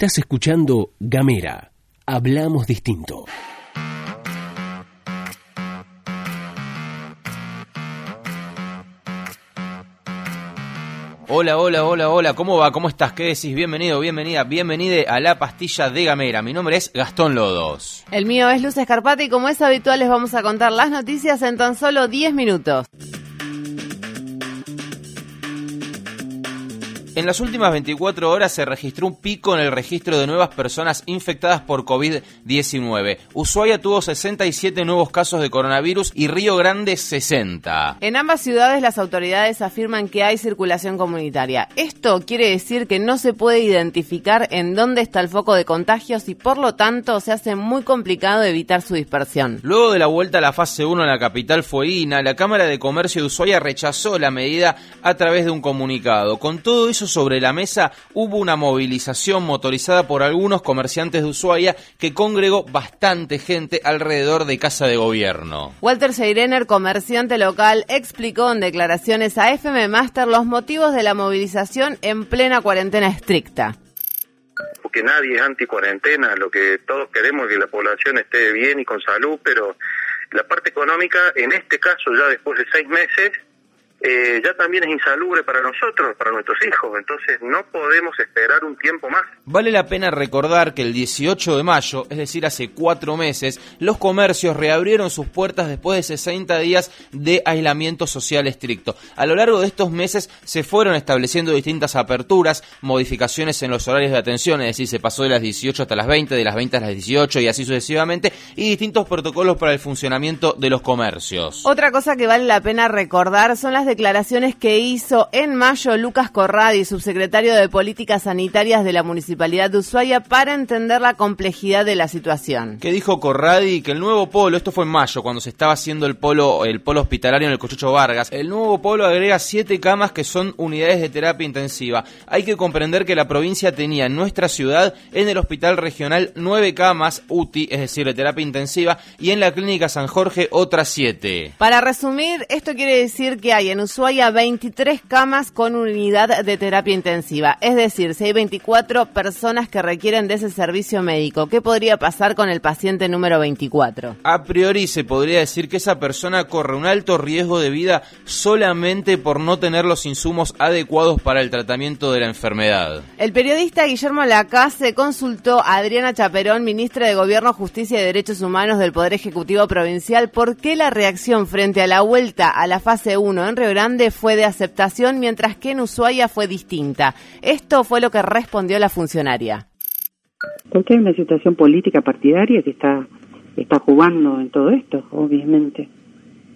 Estás escuchando Gamera. Hablamos distinto. Hola, hola, hola, hola, ¿cómo va? ¿Cómo estás? ¿Qué decís? Bienvenido, bienvenida, bienvenide a la pastilla de Gamera. Mi nombre es Gastón Lodos. El mío es Luz Escarpati y como es habitual les vamos a contar las noticias en tan solo 10 minutos. En las últimas 24 horas se registró un pico en el registro de nuevas personas infectadas por COVID-19. Ushuaia tuvo 67 nuevos casos de coronavirus y Río Grande 60. En ambas ciudades las autoridades afirman que hay circulación comunitaria. Esto quiere decir que no se puede identificar en dónde está el foco de contagios y por lo tanto se hace muy complicado evitar su dispersión. Luego de la vuelta a la fase 1 en la capital fueguina, la Cámara de Comercio de Ushuaia rechazó la medida a través de un comunicado. Con todo eso sobre la mesa, hubo una movilización motorizada por algunos comerciantes de Ushuaia que congregó bastante gente alrededor de Casa de Gobierno. Walter Seirener, comerciante local, explicó en declaraciones a FM Master los motivos de la movilización en plena cuarentena estricta porque nadie es anti-cuarentena, lo que todos queremos es que la población esté bien y con salud, pero la parte económica, en este caso ya después de seis meses, eh, ya también es insalubre para nosotros, para nuestros hijos, entonces no podemos esperar un tiempo más. Vale la pena recordar que el 18 de mayo, es decir, hace cuatro meses, los comercios reabrieron sus puertas después de 60 días de aislamiento social estricto. A lo largo de estos meses se fueron estableciendo distintas aperturas, modificaciones en los horarios de atención, es decir, se pasó de las 18 hasta las 20, de las 20 a las 18 y así sucesivamente, y distintos protocolos para el funcionamiento de los comercios. Otra cosa que vale la pena recordar son las declaraciones que hizo en mayo Lucas Corradi, subsecretario de Políticas Sanitarias de la Municipalidad de Ushuaia, para entender la complejidad de la situación. ¿Qué dijo Corradi? Que el nuevo polo, esto fue en mayo, cuando se estaba haciendo el polo, el polo hospitalario en el Cochucho Vargas, el nuevo polo agrega siete camas que son unidades de terapia intensiva. Hay que comprender que la provincia tenía en nuestra ciudad, en el hospital regional, nueve camas UTI, es decir, de terapia intensiva, y en la clínica San Jorge otras siete. Para resumir, esto quiere decir que hay en Ushuaia 23 camas con unidad de terapia intensiva. Es decir, si hay 24 personas que requieren de ese servicio médico, ¿qué podría pasar con el paciente número 24? A priori se podría decir que esa persona corre un alto riesgo de vida solamente por no tener los insumos adecuados para el tratamiento de la enfermedad. El periodista Guillermo Lacasse consultó a Adriana Chaperón, ministra de Gobierno, Justicia y Derechos Humanos del Poder Ejecutivo Provincial, por qué la reacción frente a la vuelta a la fase 1 en Río Grande fue de aceptación, mientras que en Ushuaia fue distinta. Esto fue lo que respondió la funcionaria. Porque hay una situación política partidaria que está, está jugando en todo esto, obviamente.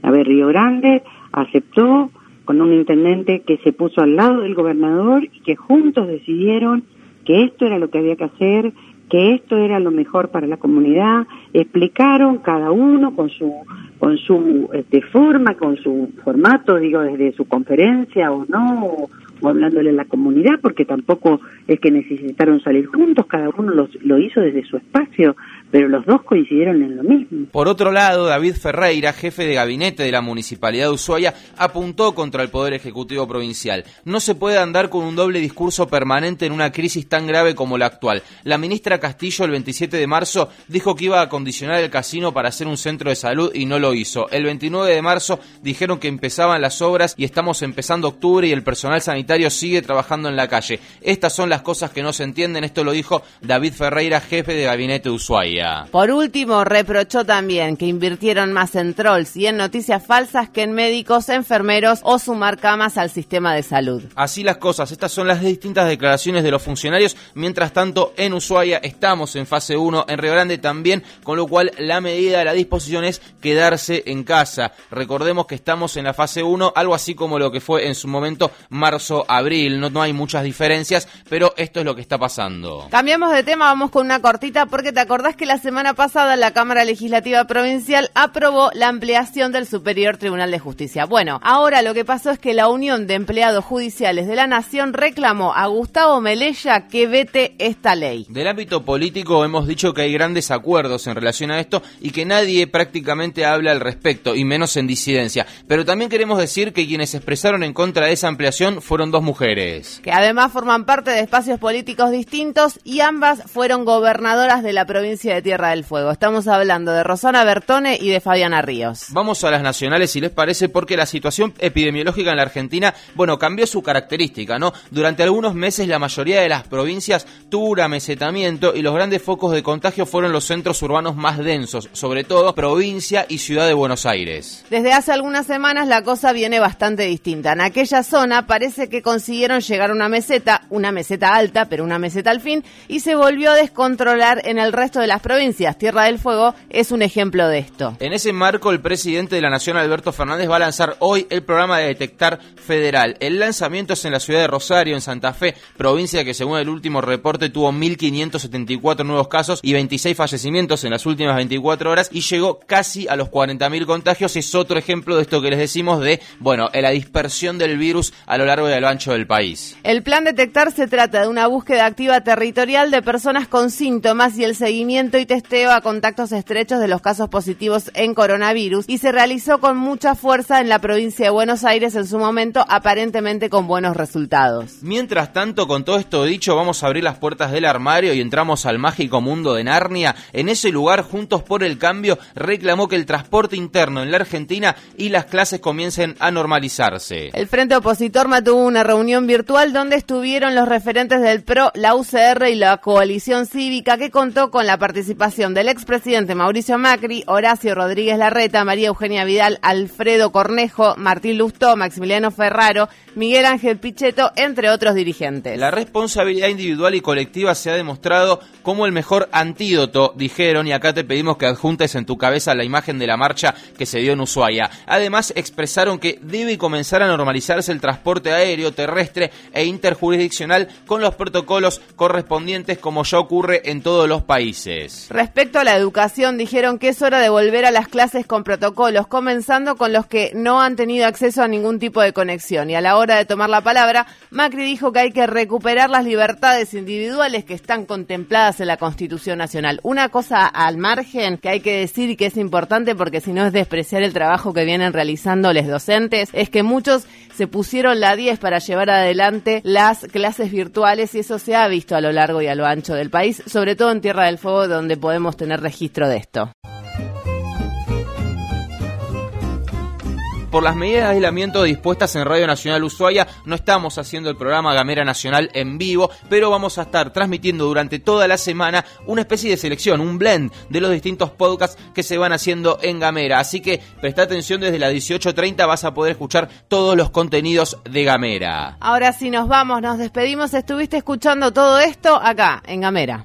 A ver, Río Grande aceptó con un intendente que se puso al lado del gobernador y que juntos decidieron que esto era lo que había que hacer, que esto era lo mejor para la comunidad, explicaron cada uno con su con su este, forma, con su formato, digo, desde su conferencia o no, o, hablándole a la comunidad, porque tampoco es que necesitaron salir juntos, cada uno los, lo hizo desde su espacio, pero los dos coincidieron en lo mismo. Por otro lado, David Ferreira, jefe de gabinete de la Municipalidad de Ushuaia, apuntó contra el Poder Ejecutivo Provincial. No se puede andar con un doble discurso permanente en una crisis tan grave como la actual. La ministra Castillo el 27 de marzo dijo que iba a acondicionar el casino para hacer un centro de salud y no lo hizo. El 29 de marzo dijeron que empezaban las obras y estamos empezando octubre y el personal sanitario sigue trabajando en la calle. Estas son las cosas que no se entienden. Esto lo dijo David Ferreira, jefe de gabinete de Ushuaia. Por último, reprochó también que invirtieron más en trolls y en noticias falsas que en médicos, enfermeros o sumar camas al sistema de salud. Así las cosas, estas son las distintas declaraciones de los funcionarios. Mientras tanto, en Ushuaia estamos en fase 1, en Río Grande también, con lo cual la medida, la disposición es quedarse en casa. Recordemos que estamos en la fase 1, algo así como lo que fue en su momento marzo-abril. No, no hay muchas diferencias, pero esto es lo que está pasando. Cambiamos de tema, vamos con una cortita porque te acordás que la la semana pasada la Cámara Legislativa Provincial aprobó la ampliación del Superior Tribunal de Justicia. Bueno, ahora lo que pasó es que la Unión de Empleados Judiciales de la Nación reclamó a Gustavo Melella que vete esta ley. Del ámbito político hemos dicho que hay grandes acuerdos en relación a esto y que nadie prácticamente habla al respecto, y menos en disidencia. Pero también queremos decir que quienes expresaron en contra de esa ampliación fueron dos mujeres. Que además forman parte de espacios políticos distintos y ambas fueron gobernadoras de la provincia de Tierra del Fuego. Estamos hablando de Rosana Bertone y de Fabiana Ríos. Vamos a las nacionales si les parece porque la situación epidemiológica en la Argentina, bueno, cambió su característica, ¿no? Durante algunos meses la mayoría de las provincias tuvo un amesetamiento y los grandes focos de contagio fueron los centros urbanos más densos, sobre todo provincia y ciudad de Buenos Aires. Desde hace algunas semanas la cosa viene bastante distinta. En aquella zona parece que consiguieron llegar a una meseta, una meseta alta, pero una meseta al fin, y se volvió a descontrolar en el resto de las provincias. Tierra del Fuego es un ejemplo de esto. En ese marco, el presidente de la Nación, Alberto Fernández, va a lanzar hoy el programa de Detectar Federal. El lanzamiento es en la ciudad de Rosario, en Santa Fe, provincia que según el último reporte tuvo 1.574 nuevos casos y 26 fallecimientos en las últimas 24 horas y llegó casi a los 40.000 contagios. Es otro ejemplo de esto que les decimos de, bueno, la dispersión del virus a lo largo y a lo ancho del país. El plan Detectar se trata de una búsqueda activa territorial de personas con síntomas y el seguimiento y testeo a contactos estrechos de los casos positivos en coronavirus y se realizó con mucha fuerza en la provincia de Buenos Aires en su momento, aparentemente con buenos resultados. Mientras tanto, con todo esto dicho, vamos a abrir las puertas del armario y entramos al mágico mundo de Narnia. En ese lugar, Juntos por el Cambio reclamó que el transporte interno en la Argentina y las clases comiencen a normalizarse. El Frente Opositor mantuvo una reunión virtual donde estuvieron los referentes del PRO, la UCR y la coalición cívica que contó con la participación del expresidente Mauricio Macri, Horacio Rodríguez Larreta, María Eugenia Vidal, Alfredo Cornejo, Martín Lustó, Maximiliano Ferraro, Miguel Ángel Pichetto, entre otros dirigentes. La responsabilidad individual y colectiva se ha demostrado como el mejor antídoto, dijeron, y acá te pedimos que adjuntes en tu cabeza la imagen de la marcha que se dio en Ushuaia. Además, expresaron que debe comenzar a normalizarse el transporte aéreo, terrestre e interjurisdiccional con los protocolos correspondientes como ya ocurre en todos los países. Respecto a la educación, dijeron que es hora de volver a las clases con protocolos, comenzando con los que no han tenido acceso a ningún tipo de conexión. Y a la hora de tomar la palabra, Macri dijo que hay que recuperar las libertades individuales que están contempladas en la Constitución Nacional. Una cosa al margen que hay que decir y que es importante porque si no es despreciar el trabajo que vienen realizando los docentes, es que muchos se pusieron la 10 para llevar adelante las clases virtuales y eso se ha visto a lo largo y a lo ancho del país, sobre todo en Tierra del Fuego donde podemos tener registro de esto. por las medidas de aislamiento dispuestas en Radio Nacional Ushuaia, no estamos haciendo el programa Gamera Nacional en vivo, pero vamos a estar transmitiendo durante toda la semana una especie de selección, un blend de los distintos podcasts que se van haciendo en Gamera. Así que presta atención desde las 18.30 vas a poder escuchar todos los contenidos de Gamera. Ahora sí nos vamos, nos despedimos. Estuviste escuchando todo esto acá, en Gamera.